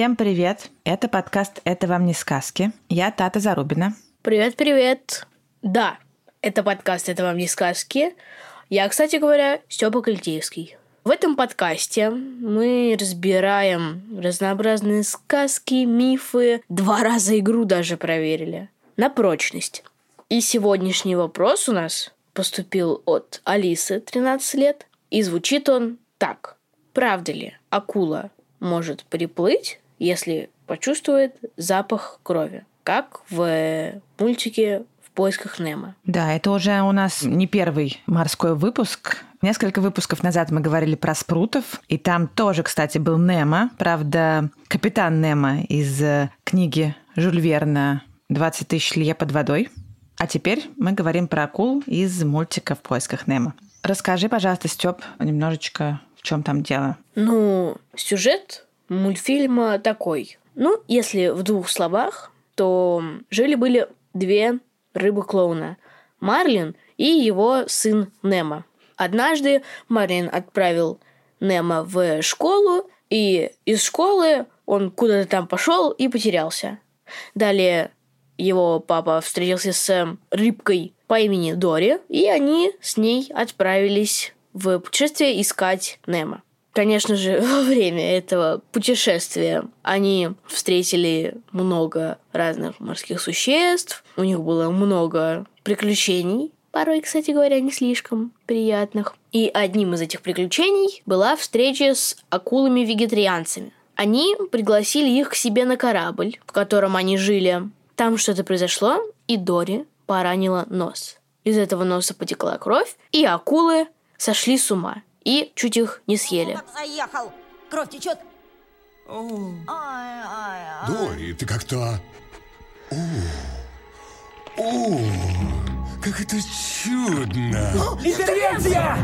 Всем привет! Это подкаст «Это вам не сказки». Я Тата Зарубина. Привет-привет! Да, это подкаст «Это вам не сказки». Я, кстати говоря, Степа Кальтеевский. В этом подкасте мы разбираем разнообразные сказки, мифы. Два раза игру даже проверили. На прочность. И сегодняшний вопрос у нас поступил от Алисы, 13 лет. И звучит он так. Правда ли акула может приплыть, если почувствует запах крови? Как в мультике «В поисках Немо». Да, это уже у нас не первый морской выпуск. Несколько выпусков назад мы говорили про спрутов, и там тоже, кстати, был Немо. Правда, капитан Немо из э, книги Жюль Верна «20 тысяч лье под водой». А теперь мы говорим про акул из мультика «В поисках Немо». Расскажи, пожалуйста, Степ, немножечко в чем там дело. Ну, сюжет мультфильма такой. Ну, если в двух словах, то жили-были две рыбы-клоуна. Марлин и его сын Немо. Однажды Марлин отправил Немо в школу, и из школы он куда-то там пошел и потерялся. Далее его папа встретился с рыбкой по имени Дори, и они с ней отправились в путешествие искать Немо. Конечно же, во время этого путешествия они встретили много разных морских существ, у них было много приключений, порой, кстати говоря, не слишком приятных. И одним из этих приключений была встреча с акулами-вегетарианцами. Они пригласили их к себе на корабль, в котором они жили. Там что-то произошло, и Дори поранила нос. Из этого носа потекла кровь, и акулы сошли с ума и чуть их не съели. Заехал. Кровь течет. Дори, ты как-то... О, о, как это чудно! Интервенция!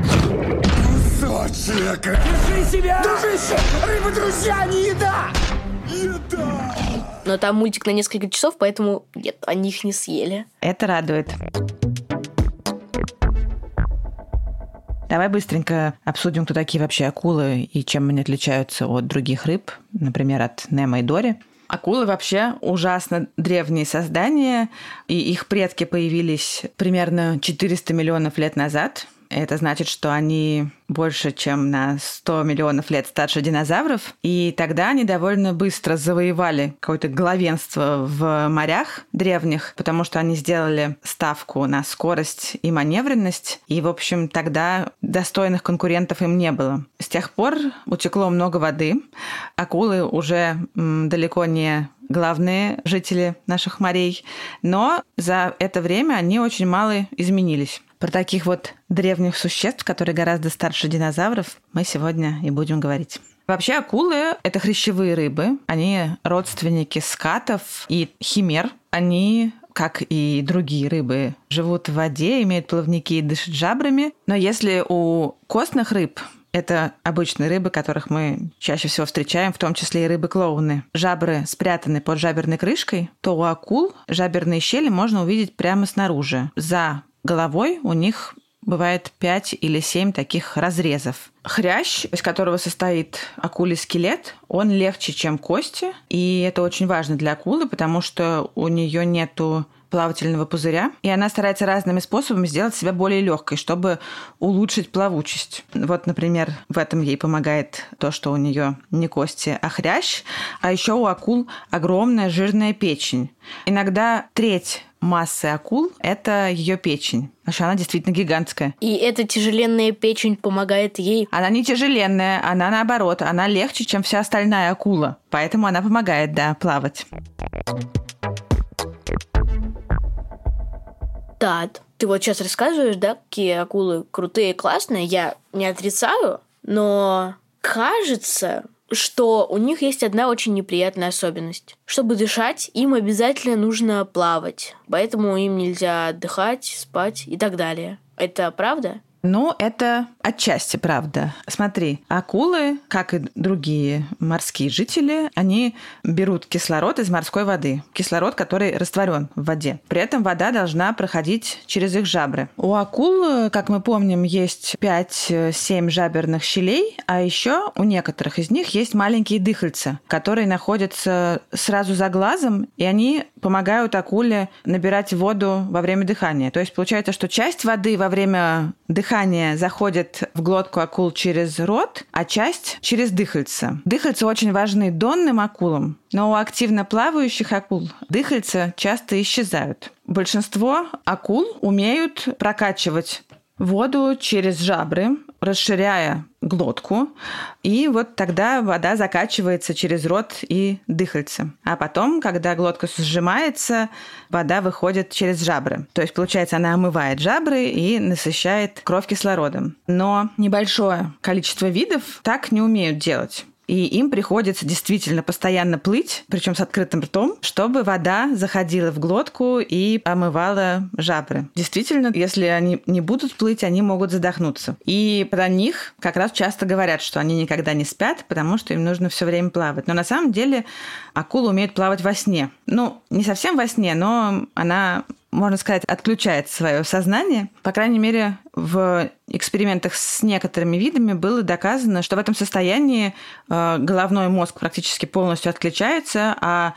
Кусочек! Держи себя! Дружище! Рыба-друзья, не еда! Еда! Но там мультик на несколько часов, поэтому нет, они их не съели. Это радует. Давай быстренько обсудим, кто такие вообще акулы и чем они отличаются от других рыб, например, от Немо и Дори. Акулы вообще ужасно древние создания, и их предки появились примерно 400 миллионов лет назад. Это значит, что они больше, чем на 100 миллионов лет старше динозавров. И тогда они довольно быстро завоевали какое-то главенство в морях древних, потому что они сделали ставку на скорость и маневренность. И, в общем, тогда достойных конкурентов им не было. С тех пор утекло много воды. Акулы уже далеко не главные жители наших морей, но за это время они очень мало изменились. Про таких вот древних существ, которые гораздо старше динозавров, мы сегодня и будем говорить. Вообще акулы – это хрящевые рыбы. Они родственники скатов и химер. Они как и другие рыбы, живут в воде, имеют плавники и дышат жабрами. Но если у костных рыб это обычные рыбы, которых мы чаще всего встречаем, в том числе и рыбы-клоуны. Жабры спрятаны под жаберной крышкой, то у акул жаберные щели можно увидеть прямо снаружи. За головой у них бывает 5 или 7 таких разрезов. Хрящ, из которого состоит акулий скелет, он легче, чем кости, и это очень важно для акулы, потому что у нее нету плавательного пузыря, и она старается разными способами сделать себя более легкой, чтобы улучшить плавучесть. Вот, например, в этом ей помогает то, что у нее не кости, а хрящ, а еще у акул огромная жирная печень. Иногда треть массы акул – это ее печень. Потому что она действительно гигантская. И эта тяжеленная печень помогает ей. Она не тяжеленная, она наоборот, она легче, чем вся остальная акула. Поэтому она помогает, да, плавать. Да, ты вот сейчас рассказываешь, да, какие акулы крутые классные. Я не отрицаю, но кажется, что у них есть одна очень неприятная особенность. Чтобы дышать, им обязательно нужно плавать. Поэтому им нельзя отдыхать, спать и так далее. Это правда? Ну, это отчасти правда. Смотри, акулы, как и другие морские жители, они берут кислород из морской воды. Кислород, который растворен в воде. При этом вода должна проходить через их жабры. У акул, как мы помним, есть 5-7 жаберных щелей, а еще у некоторых из них есть маленькие дыхальца, которые находятся сразу за глазом, и они помогают акуле набирать воду во время дыхания. То есть получается, что часть воды во время дыхания дыхание заходит в глотку акул через рот, а часть через дыхальце. Дыхальца очень важны донным акулам, но у активно плавающих акул дыхальца часто исчезают. Большинство акул умеют прокачивать воду через жабры, расширяя глотку, и вот тогда вода закачивается через рот и дыхальце. А потом, когда глотка сжимается, вода выходит через жабры. То есть, получается, она омывает жабры и насыщает кровь кислородом. Но небольшое количество видов так не умеют делать и им приходится действительно постоянно плыть, причем с открытым ртом, чтобы вода заходила в глотку и омывала жабры. Действительно, если они не будут плыть, они могут задохнуться. И про них как раз часто говорят, что они никогда не спят, потому что им нужно все время плавать. Но на самом деле акула умеет плавать во сне. Ну, не совсем во сне, но она можно сказать, отключает свое сознание. По крайней мере, в экспериментах с некоторыми видами было доказано, что в этом состоянии э, головной мозг практически полностью отключается, а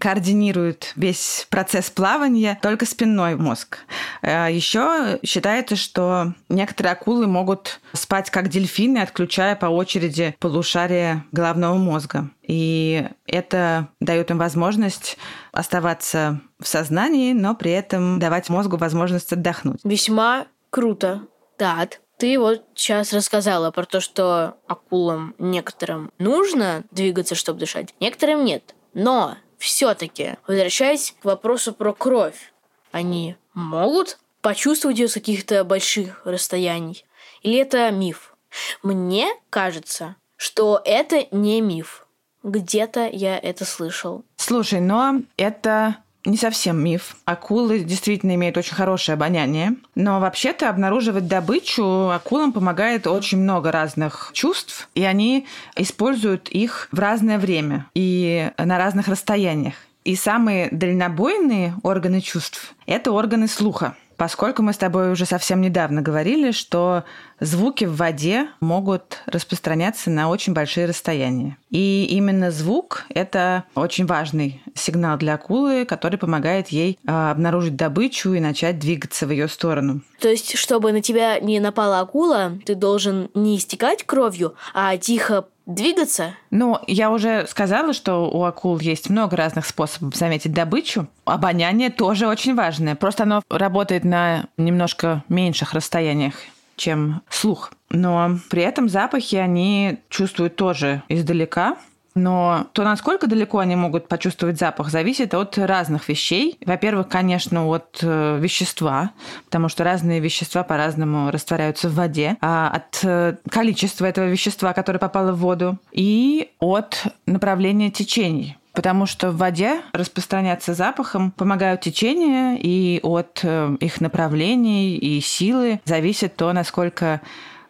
координирует весь процесс плавания только спинной мозг. Э, Еще считается, что некоторые акулы могут спать как дельфины, отключая по очереди полушария головного мозга. И это дает им возможность оставаться в сознании, но при этом давать мозгу возможность отдохнуть. Весьма круто. Да, ты вот сейчас рассказала про то, что акулам некоторым нужно двигаться, чтобы дышать, некоторым нет. Но все-таки, возвращаясь к вопросу про кровь, они могут почувствовать ее с каких-то больших расстояний? Или это миф? Мне кажется, что это не миф. Где-то я это слышал. Слушай, но это не совсем миф. Акулы действительно имеют очень хорошее обоняние. Но вообще-то обнаруживать добычу акулам помогает очень много разных чувств, и они используют их в разное время и на разных расстояниях. И самые дальнобойные органы чувств – это органы слуха. Поскольку мы с тобой уже совсем недавно говорили, что звуки в воде могут распространяться на очень большие расстояния. И именно звук – это очень важный сигнал для акулы, который помогает ей а, обнаружить добычу и начать двигаться в ее сторону. То есть, чтобы на тебя не напала акула, ты должен не истекать кровью, а тихо двигаться? Ну, я уже сказала, что у акул есть много разных способов заметить добычу. Обоняние тоже очень важное. Просто оно работает на немножко меньших расстояниях чем слух. Но при этом запахи они чувствуют тоже издалека. Но то, насколько далеко они могут почувствовать запах, зависит от разных вещей. Во-первых, конечно, от э, вещества, потому что разные вещества по-разному растворяются в воде, а от э, количества этого вещества, которое попало в воду, и от направления течений потому что в воде распространяться запахом помогают течения, и от э, их направлений и силы зависит то, насколько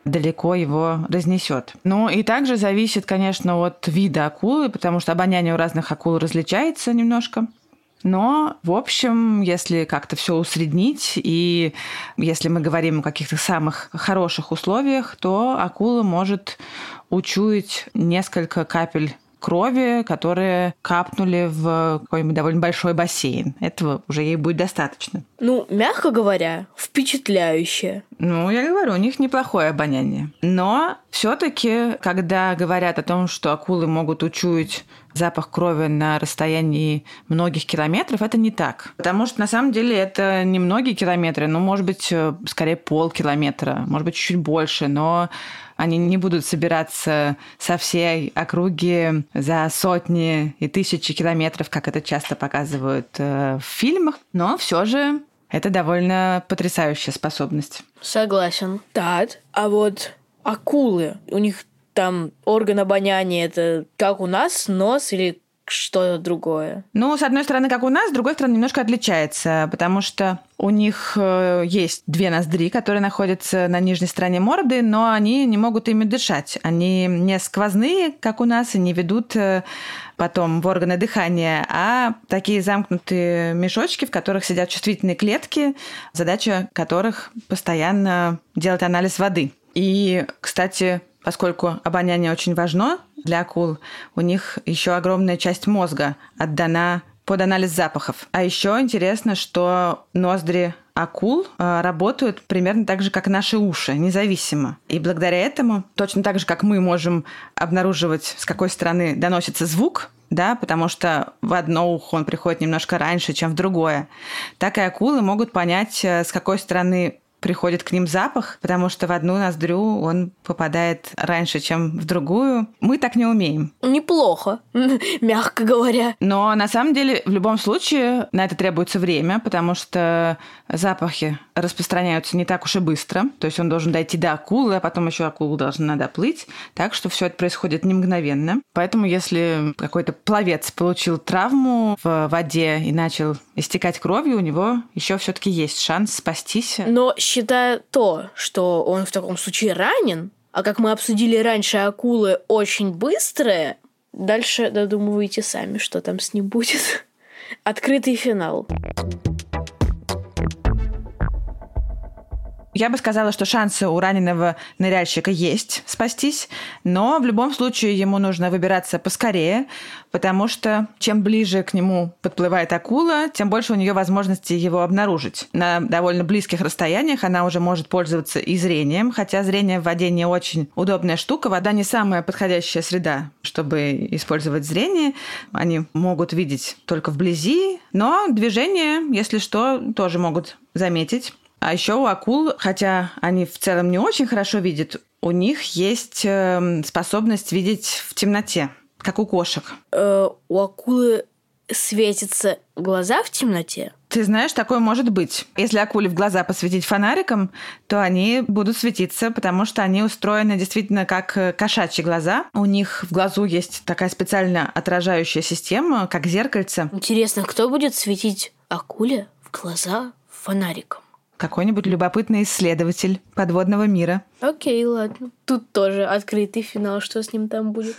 далеко его разнесет. Ну и также зависит, конечно, от вида акулы, потому что обоняние у разных акул различается немножко. Но, в общем, если как-то все усреднить, и если мы говорим о каких-то самых хороших условиях, то акула может учуять несколько капель крови, которые капнули в какой-нибудь довольно большой бассейн. Этого уже ей будет достаточно. Ну, мягко говоря, впечатляюще. Ну, я говорю, у них неплохое обоняние. Но все-таки, когда говорят о том, что акулы могут учуять запах крови на расстоянии многих километров, это не так. Потому что на самом деле это не многие километры, ну, может быть, скорее полкилометра, может быть, чуть больше, но они не будут собираться со всей округи за сотни и тысячи километров, как это часто показывают э, в фильмах. Но все же это довольно потрясающая способность. Согласен. Так, а вот акулы, у них там орган обоняния это как у нас нос или что-то другое? Ну, с одной стороны, как у нас, с другой стороны, немножко отличается, потому что у них э, есть две ноздри, которые находятся на нижней стороне морды, но они не могут ими дышать. Они не сквозные, как у нас, и не ведут э, потом в органы дыхания, а такие замкнутые мешочки, в которых сидят чувствительные клетки, задача которых постоянно делать анализ воды. И, кстати, поскольку обоняние очень важно для акул, у них еще огромная часть мозга отдана под анализ запахов. А еще интересно, что ноздри акул э, работают примерно так же, как наши уши, независимо. И благодаря этому, точно так же, как мы можем обнаруживать, с какой стороны доносится звук, да, потому что в одно ухо он приходит немножко раньше, чем в другое, так и акулы могут понять, э, с какой стороны приходит к ним запах, потому что в одну ноздрю он попадает раньше, чем в другую. Мы так не умеем. Неплохо, мягко говоря. Но на самом деле в любом случае на это требуется время, потому что запахи распространяются не так уж и быстро. То есть он должен дойти до акулы, а потом еще акулу должна доплыть. Так что все это происходит не мгновенно. Поэтому если какой-то пловец получил травму в воде и начал истекать кровью, у него еще все-таки есть шанс спастись. Но считая то, что он в таком случае ранен, а как мы обсудили раньше, акулы очень быстрые, дальше додумывайте сами, что там с ним будет. Открытый финал. Я бы сказала, что шансы у раненого ныряльщика есть спастись, но в любом случае ему нужно выбираться поскорее, потому что чем ближе к нему подплывает акула, тем больше у нее возможности его обнаружить. На довольно близких расстояниях она уже может пользоваться и зрением, хотя зрение в воде не очень удобная штука. Вода не самая подходящая среда, чтобы использовать зрение. Они могут видеть только вблизи, но движение, если что, тоже могут заметить. А еще у акул, хотя они в целом не очень хорошо видят, у них есть эм, способность видеть в темноте, как у кошек. Э, у акулы светятся глаза в темноте? Ты знаешь, такое может быть. Если акуле в глаза посветить фонариком, то они будут светиться, потому что они устроены действительно как э, кошачьи глаза. У них в глазу есть такая специально отражающая система, как зеркальце. Интересно, кто будет светить акуле в глаза фонариком? Какой-нибудь любопытный исследователь подводного мира. Окей, ладно. Тут тоже открытый финал, что с ним там будет.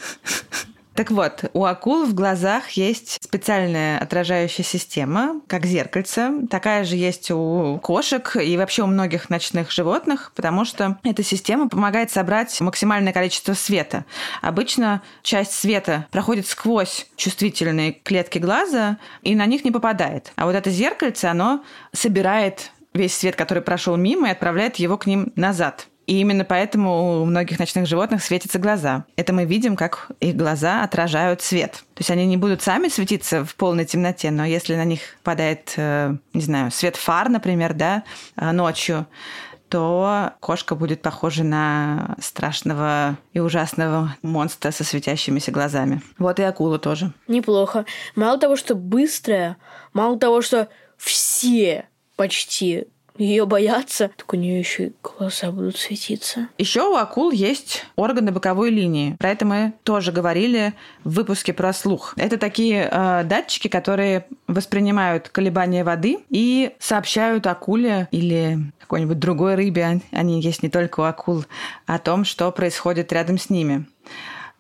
Так вот, у акул в глазах есть специальная отражающая система, как зеркальце. Такая же есть у кошек и вообще у многих ночных животных, потому что эта система помогает собрать максимальное количество света. Обычно часть света проходит сквозь чувствительные клетки глаза и на них не попадает. А вот это зеркальце, оно собирает весь свет, который прошел мимо, и отправляет его к ним назад. И именно поэтому у многих ночных животных светятся глаза. Это мы видим, как их глаза отражают свет. То есть они не будут сами светиться в полной темноте, но если на них падает, э, не знаю, свет фар, например, да, э, ночью, то кошка будет похожа на страшного и ужасного монстра со светящимися глазами. Вот и акула тоже. Неплохо. Мало того, что быстрая, мало того, что все почти ее боятся, так у нее еще и глаза будут светиться. Еще у акул есть органы боковой линии. Про это мы тоже говорили в выпуске про слух. Это такие э, датчики, которые воспринимают колебания воды и сообщают акуле или какой-нибудь другой рыбе, они есть не только у акул, о том, что происходит рядом с ними.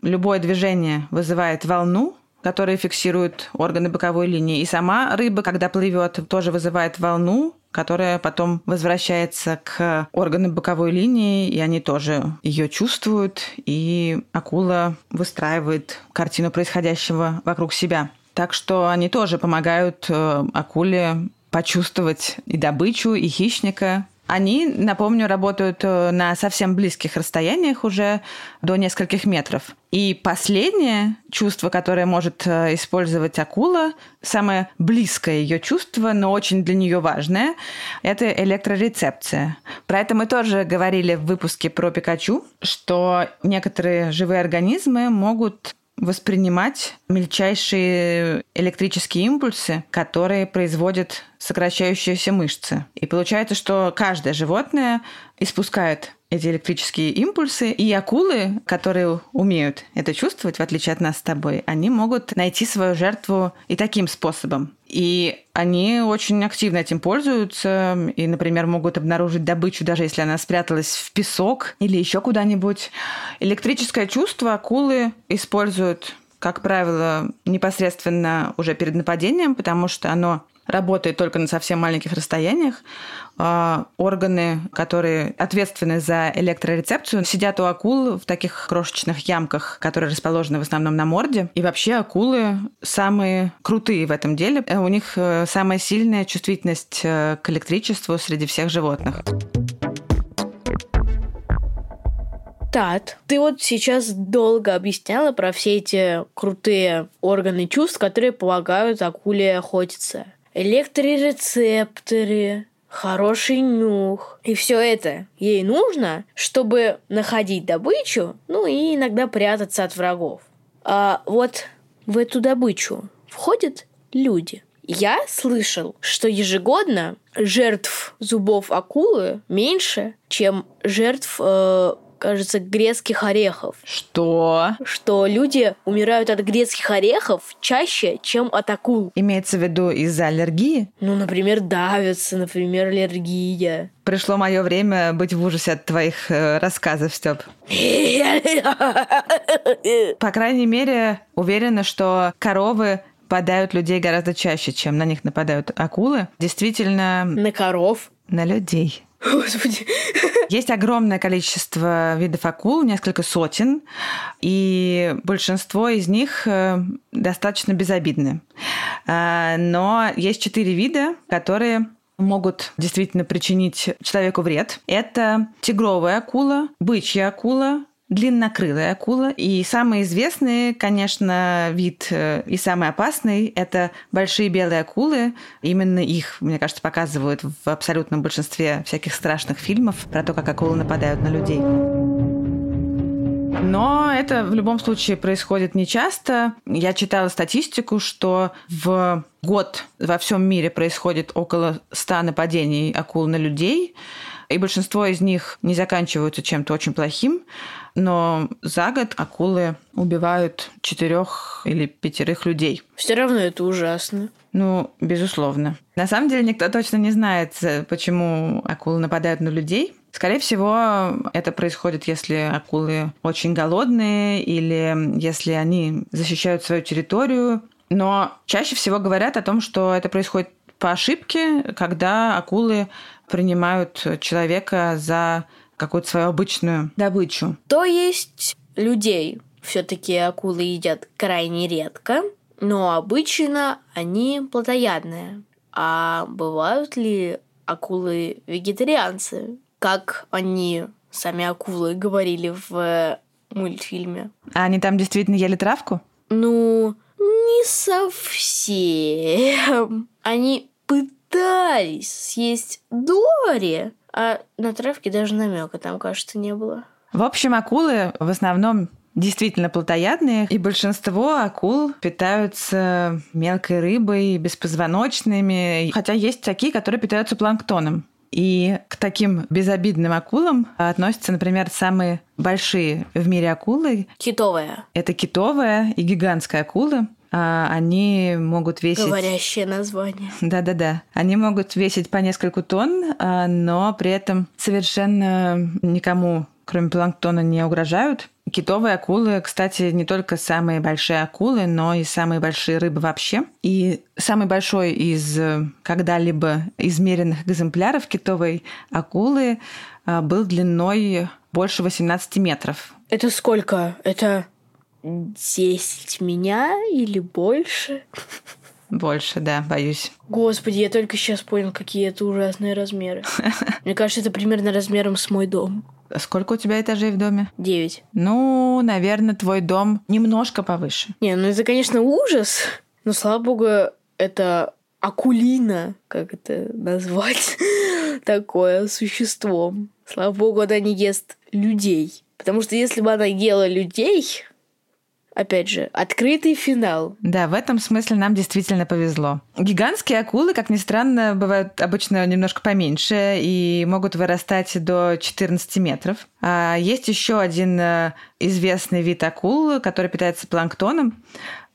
Любое движение вызывает волну, которые фиксируют органы боковой линии. И сама рыба, когда плывет, тоже вызывает волну, которая потом возвращается к органам боковой линии, и они тоже ее чувствуют, и акула выстраивает картину происходящего вокруг себя. Так что они тоже помогают э, акуле почувствовать и добычу, и хищника, они, напомню, работают э, на совсем близких расстояниях уже до нескольких метров. И последнее чувство, которое может э, использовать акула, самое близкое ее чувство, но очень для нее важное, это электрорецепция. Про это мы тоже говорили в выпуске про Пикачу, что некоторые живые организмы могут воспринимать мельчайшие электрические импульсы, которые производят сокращающиеся мышцы. И получается, что каждое животное испускает эти электрические импульсы. И акулы, которые умеют это чувствовать, в отличие от нас с тобой, они могут найти свою жертву и таким способом. И они очень активно этим пользуются и, например, могут обнаружить добычу, даже если она спряталась в песок или еще куда-нибудь. Электрическое чувство акулы используют как правило, непосредственно уже перед нападением, потому что оно работает только на совсем маленьких расстояниях. А, органы, которые ответственны за электрорецепцию, сидят у акул в таких крошечных ямках, которые расположены в основном на морде. И вообще акулы самые крутые в этом деле. Э, у них э, самая сильная чувствительность э, к электричеству среди всех животных. Тат, ты вот сейчас долго объясняла про все эти крутые органы чувств, которые помогают акуле охотиться электрорецепторы, хороший нюх. И все это ей нужно, чтобы находить добычу, ну и иногда прятаться от врагов. А вот в эту добычу входят люди. Я слышал, что ежегодно жертв зубов акулы меньше, чем жертв э, кажется, грецких орехов. Что? Что люди умирают от грецких орехов чаще, чем от акул. Имеется в виду из-за аллергии? Ну, например, давятся, например, аллергия. Пришло мое время быть в ужасе от твоих э, рассказов, Степ. По крайней мере, уверена, что коровы нападают людей гораздо чаще, чем на них нападают акулы. Действительно... На коров? На людей. Господи. Есть огромное количество видов акул, несколько сотен, и большинство из них э, достаточно безобидны. А, но есть четыре вида, которые могут действительно причинить человеку вред. Это тигровая акула, бычья акула, длиннокрылая акула. И самый известный, конечно, вид э, и самый опасный – это большие белые акулы. Именно их, мне кажется, показывают в абсолютном большинстве всяких страшных фильмов про то, как акулы нападают на людей. Но это в любом случае происходит нечасто. Я читала статистику, что в год во всем мире происходит около 100 нападений акул на людей, и большинство из них не заканчиваются чем-то очень плохим но за год акулы убивают четырех или пятерых людей. Все равно это ужасно. Ну, безусловно. На самом деле никто точно не знает, почему акулы нападают на людей. Скорее всего, это происходит, если акулы очень голодные или если они защищают свою территорию. Но чаще всего говорят о том, что это происходит по ошибке, когда акулы принимают человека за какую-то свою обычную добычу. То есть людей все-таки акулы едят крайне редко, но обычно они плотоядные. А бывают ли акулы вегетарианцы? Как они, сами акулы, говорили в мультфильме. А они там действительно ели травку? Ну, не совсем. Они пытались съесть Дори, а на травке даже намека там, кажется, не было. В общем, акулы в основном действительно плотоядные, и большинство акул питаются мелкой рыбой, беспозвоночными, хотя есть такие, которые питаются планктоном. И к таким безобидным акулам относятся, например, самые большие в мире акулы. Китовая. Это китовая и гигантская акула. А, они могут весить... Говорящее название. Да-да-да. Они могут весить по несколько тонн, а, но при этом совершенно никому, кроме планктона, не угрожают. Китовые акулы, кстати, не только самые большие акулы, но и самые большие рыбы вообще. И самый большой из когда-либо измеренных экземпляров китовой акулы а, был длиной больше 18 метров. Это сколько? Это 10 меня или больше? Больше, да, боюсь. Господи, я только сейчас понял, какие это ужасные размеры. Мне кажется, это примерно размером с мой дом. Сколько у тебя этажей в доме? Девять. Ну, наверное, твой дом немножко повыше. Не, ну это, конечно, ужас. Но, слава богу, это акулина, как это назвать, такое существо. Слава богу, она не ест людей. Потому что если бы она ела людей, опять же, открытый финал. Да, в этом смысле нам действительно повезло. Гигантские акулы, как ни странно, бывают обычно немножко поменьше и могут вырастать до 14 метров. А есть еще один э, известный вид акул, который питается планктоном.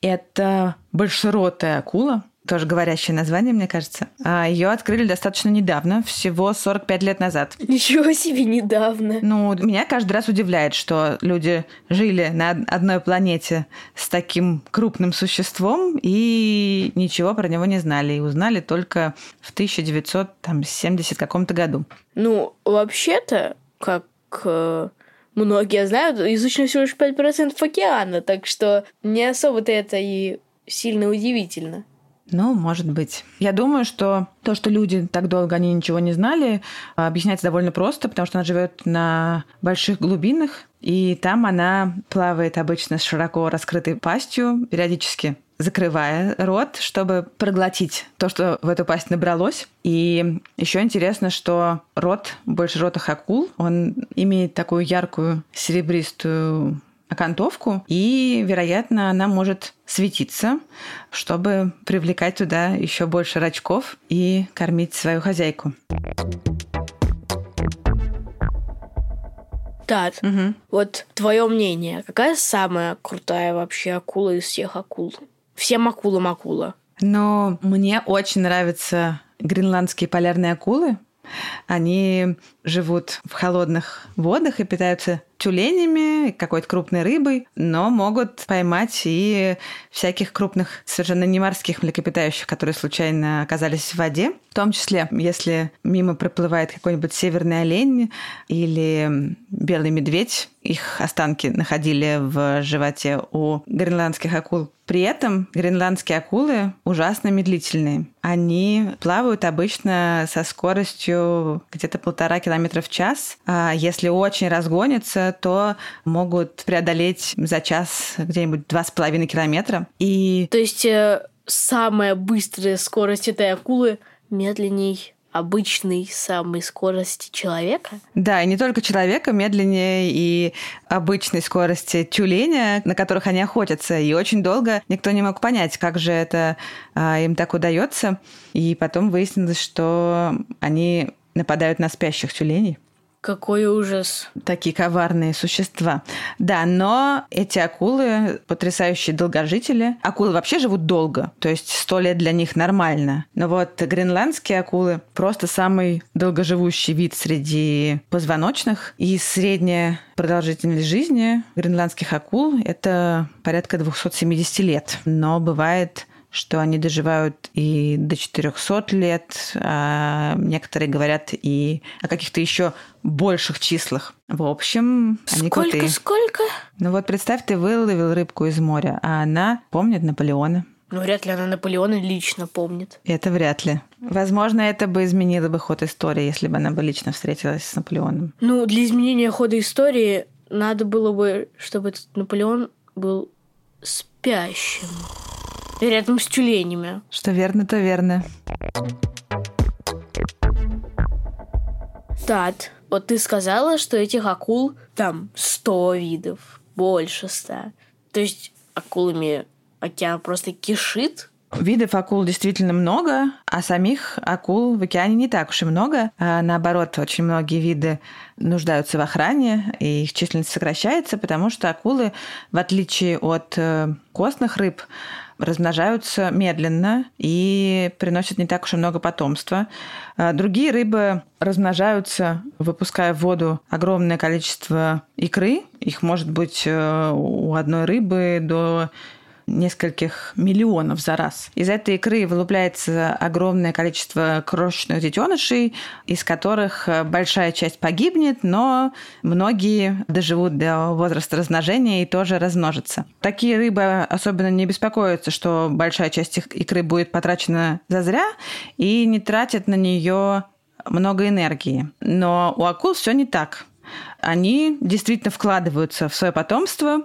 Это большеротая акула тоже говорящее название, мне кажется. А ее открыли достаточно недавно, всего 45 лет назад. Ничего себе недавно. Ну, меня каждый раз удивляет, что люди жили на одной планете с таким крупным существом и ничего про него не знали. И узнали только в 1970 каком-то году. Ну, вообще-то, как э, многие знают, изучено всего лишь 5% океана, так что не особо-то это и сильно удивительно. Ну, может быть. Я думаю, что то, что люди так долго они ничего не знали, объясняется довольно просто, потому что она живет на больших глубинах, и там она плавает обычно с широко раскрытой пастью, периодически закрывая рот, чтобы проглотить то, что в эту пасть набралось. И еще интересно, что рот больше ротах акул, он имеет такую яркую серебристую окантовку, и, вероятно, она может светиться, чтобы привлекать туда еще больше рачков и кормить свою хозяйку. Тат, угу. вот твое мнение, какая самая крутая вообще акула из всех акул? Всем акулам акула. Но мне очень нравятся гренландские полярные акулы. Они живут в холодных водах и питаются тюленями, какой-то крупной рыбой, но могут поймать и всяких крупных, совершенно не морских млекопитающих, которые случайно оказались в воде. В том числе, если мимо проплывает какой-нибудь северный олень или белый медведь, их останки находили в животе у гренландских акул. При этом гренландские акулы ужасно медлительные. Они плавают обычно со скоростью где-то полтора километра в час. А если очень разгонятся, то могут преодолеть за час где-нибудь два с половиной километра. И... То есть э, самая быстрая скорость этой акулы медленней обычной самой скорости человека? Да, и не только человека, медленнее и обычной скорости тюленя, на которых они охотятся. И очень долго никто не мог понять, как же это а, им так удается. И потом выяснилось, что они нападают на спящих тюленей. Какой ужас. Такие коварные существа. Да, но эти акулы потрясающие долгожители. Акулы вообще живут долго, то есть сто лет для них нормально. Но вот гренландские акулы просто самый долгоживущий вид среди позвоночных. И средняя продолжительность жизни гренландских акул – это порядка 270 лет. Но бывает что они доживают и до 400 лет, а некоторые говорят и о каких-то еще больших числах. В общем, они сколько, крутые. Сколько? Ну вот представь, ты выловил рыбку из моря, а она помнит Наполеона. Ну, вряд ли она Наполеона лично помнит. Это вряд ли. Возможно, это бы изменило бы ход истории, если бы она бы лично встретилась с Наполеоном. Ну, для изменения хода истории надо было бы, чтобы этот Наполеон был спящим рядом с тюленями. Что верно, то верно. Тат, вот ты сказала, что этих акул там сто видов, больше ста. То есть акулами океан просто кишит? Видов акул действительно много, а самих акул в океане не так уж и много. А наоборот, очень многие виды нуждаются в охране, и их численность сокращается, потому что акулы, в отличие от э, костных рыб, размножаются медленно и приносят не так уж и много потомства. А другие рыбы размножаются, выпуская в воду огромное количество икры. Их может быть э, у одной рыбы до нескольких миллионов за раз. Из этой икры вылупляется огромное количество крошечных детенышей, из которых э, большая часть погибнет, но многие доживут до возраста размножения и тоже размножатся. Такие рыбы особенно не беспокоятся, что большая часть их икры будет потрачена зазря и не тратят на нее много энергии. Но у акул все не так они действительно вкладываются в свое потомство,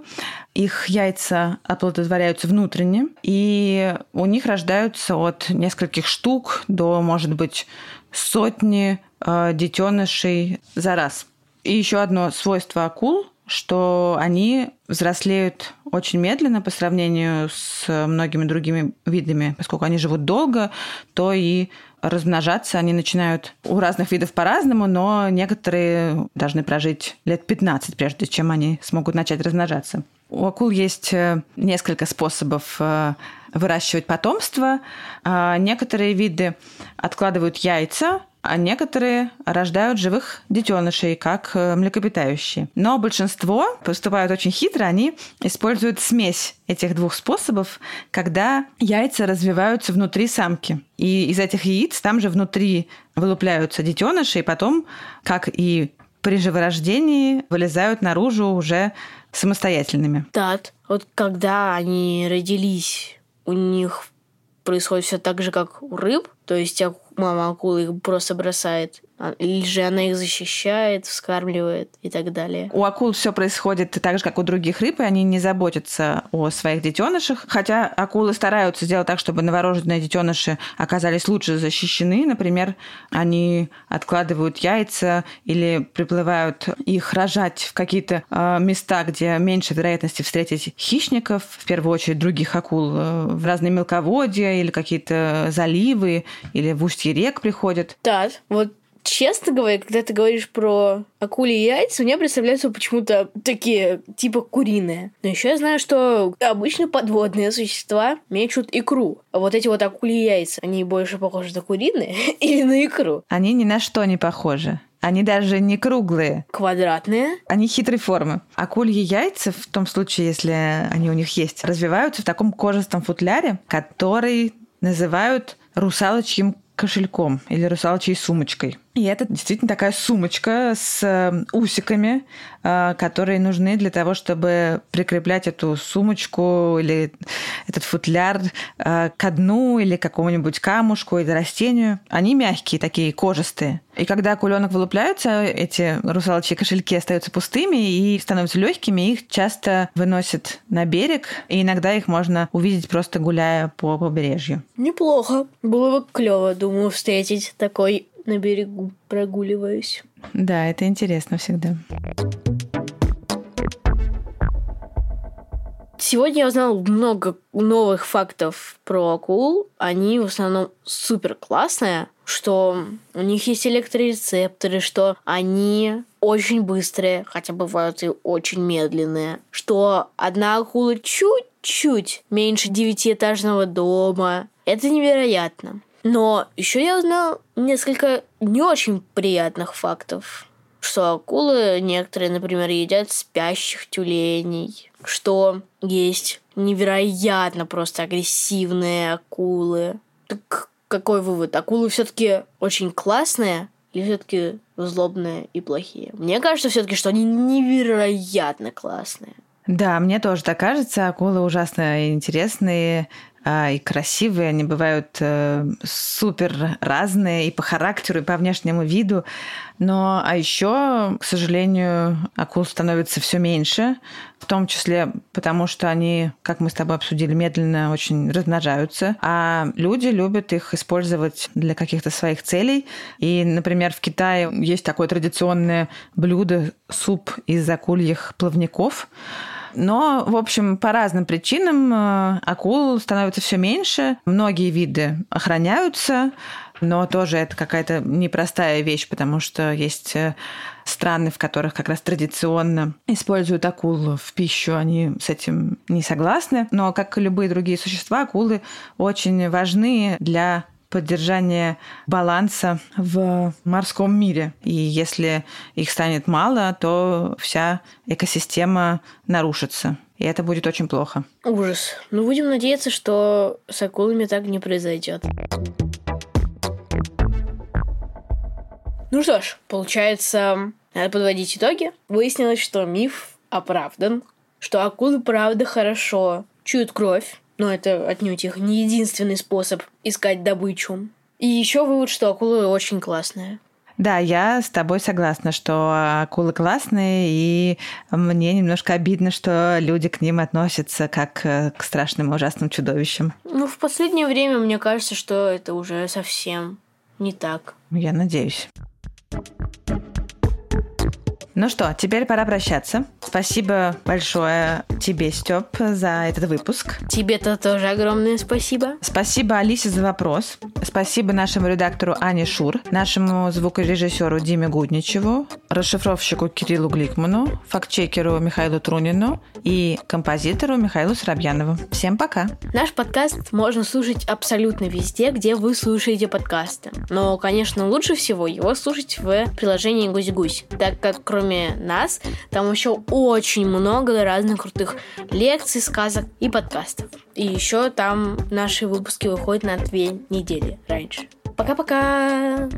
их яйца оплодотворяются внутренне, и у них рождаются от нескольких штук до, может быть, сотни э, детенышей за раз. И еще одно свойство акул что они взрослеют очень медленно по сравнению с многими другими видами. Поскольку они живут долго, то и размножаться они начинают у разных видов по-разному, но некоторые должны прожить лет 15, прежде чем они смогут начать размножаться. У акул есть э, несколько способов э, выращивать потомство. А некоторые виды откладывают яйца, а некоторые рождают живых детенышей, как э, млекопитающие. Но большинство поступают очень хитро, они используют смесь этих двух способов, когда яйца развиваются внутри самки. И из этих яиц там же внутри вылупляются детеныши, и потом, как и при живорождении, вылезают наружу уже самостоятельными. Да, вот когда они родились, у них происходит все так же, как у рыб, то есть мама акулы их просто бросает а, или же она их защищает, вскармливает и так далее. У акул все происходит так же, как у других рыб, и они не заботятся о своих детенышах. Хотя акулы стараются сделать так, чтобы новорожденные детеныши оказались лучше защищены. Например, они откладывают яйца или приплывают их рожать в какие-то э, места, где меньше вероятности встретить хищников, в первую очередь других акул, э, в разные мелководья или какие-то заливы, или в устье рек приходят. Да, вот честно говоря, когда ты говоришь про акули яйца, у меня представляются почему-то такие, типа куриные. Но еще я знаю, что обычно подводные существа мечут икру. А вот эти вот акули яйца, они больше похожи на куриные или на икру? Они ни на что не похожи. Они даже не круглые. Квадратные? Они хитрой формы. Акульи яйца, в том случае, если они у них есть, развиваются в таком кожистом футляре, который называют русалочьим кошельком или русалочьей сумочкой. И это действительно такая сумочка с э, усиками, э, которые нужны для того, чтобы прикреплять эту сумочку или этот футляр э, к дну или к какому-нибудь камушку или растению. Они мягкие, такие кожистые. И когда акуленок вылупляются, эти русалочьи кошельки остаются пустыми и становятся легкими, их часто выносят на берег, и иногда их можно увидеть просто гуляя по побережью. Неплохо. Было бы клево, думаю, встретить такой на берегу прогуливаюсь. Да, это интересно всегда. Сегодня я узнал много новых фактов про акул. Они в основном супер классные, что у них есть электрорецепторы, что они очень быстрые, хотя бывают и очень медленные, что одна акула чуть-чуть меньше девятиэтажного дома. Это невероятно. Но еще я узнал несколько не очень приятных фактов. Что акулы некоторые, например, едят спящих тюленей. Что есть невероятно просто агрессивные акулы. Так какой вывод? Акулы все-таки очень классные или все-таки злобные и плохие? Мне кажется все-таки, что они невероятно классные. Да, мне тоже так кажется. Акулы ужасно интересные, и красивые, они бывают э, супер разные и по характеру, и по внешнему виду. Но, а еще, к сожалению, акул становится все меньше, в том числе потому, что они, как мы с тобой обсудили, медленно очень размножаются, а люди любят их использовать для каких-то своих целей. И, например, в Китае есть такое традиционное блюдо суп из акульих плавников, но, в общем, по разным причинам э, акул становится все меньше. Многие виды охраняются, но тоже это какая-то непростая вещь, потому что есть э, страны, в которых как раз традиционно используют акул в пищу, они с этим не согласны. Но, как и любые другие существа, акулы очень важны для поддержание баланса в морском мире. И если их станет мало, то вся экосистема нарушится. И это будет очень плохо. Ужас. Ну, будем надеяться, что с акулами так не произойдет. Ну что ж, получается, надо подводить итоги. Выяснилось, что миф оправдан, что акулы правда хорошо чуют кровь, но это отнюдь их не единственный способ искать добычу. И еще вывод, что акулы очень классные. Да, я с тобой согласна, что акулы классные, и мне немножко обидно, что люди к ним относятся как к страшным и ужасным чудовищам. Ну, в последнее время мне кажется, что это уже совсем не так. Я надеюсь. Ну что, теперь пора прощаться. Спасибо большое тебе, Степ, за этот выпуск. Тебе-то тоже огромное спасибо. Спасибо Алисе за вопрос. Спасибо нашему редактору Ане Шур, нашему звукорежиссеру Диме Гудничеву, расшифровщику Кириллу Гликману, фактчекеру Михаилу Трунину и композитору Михаилу Соробьянову. Всем пока! Наш подкаст можно слушать абсолютно везде, где вы слушаете подкасты. Но, конечно, лучше всего его слушать в приложении Гусь-Гусь, так как кроме нас там еще очень много разных крутых лекций, сказок и подкастов. И еще там наши выпуски выходят на две недели gente. Paca, paca!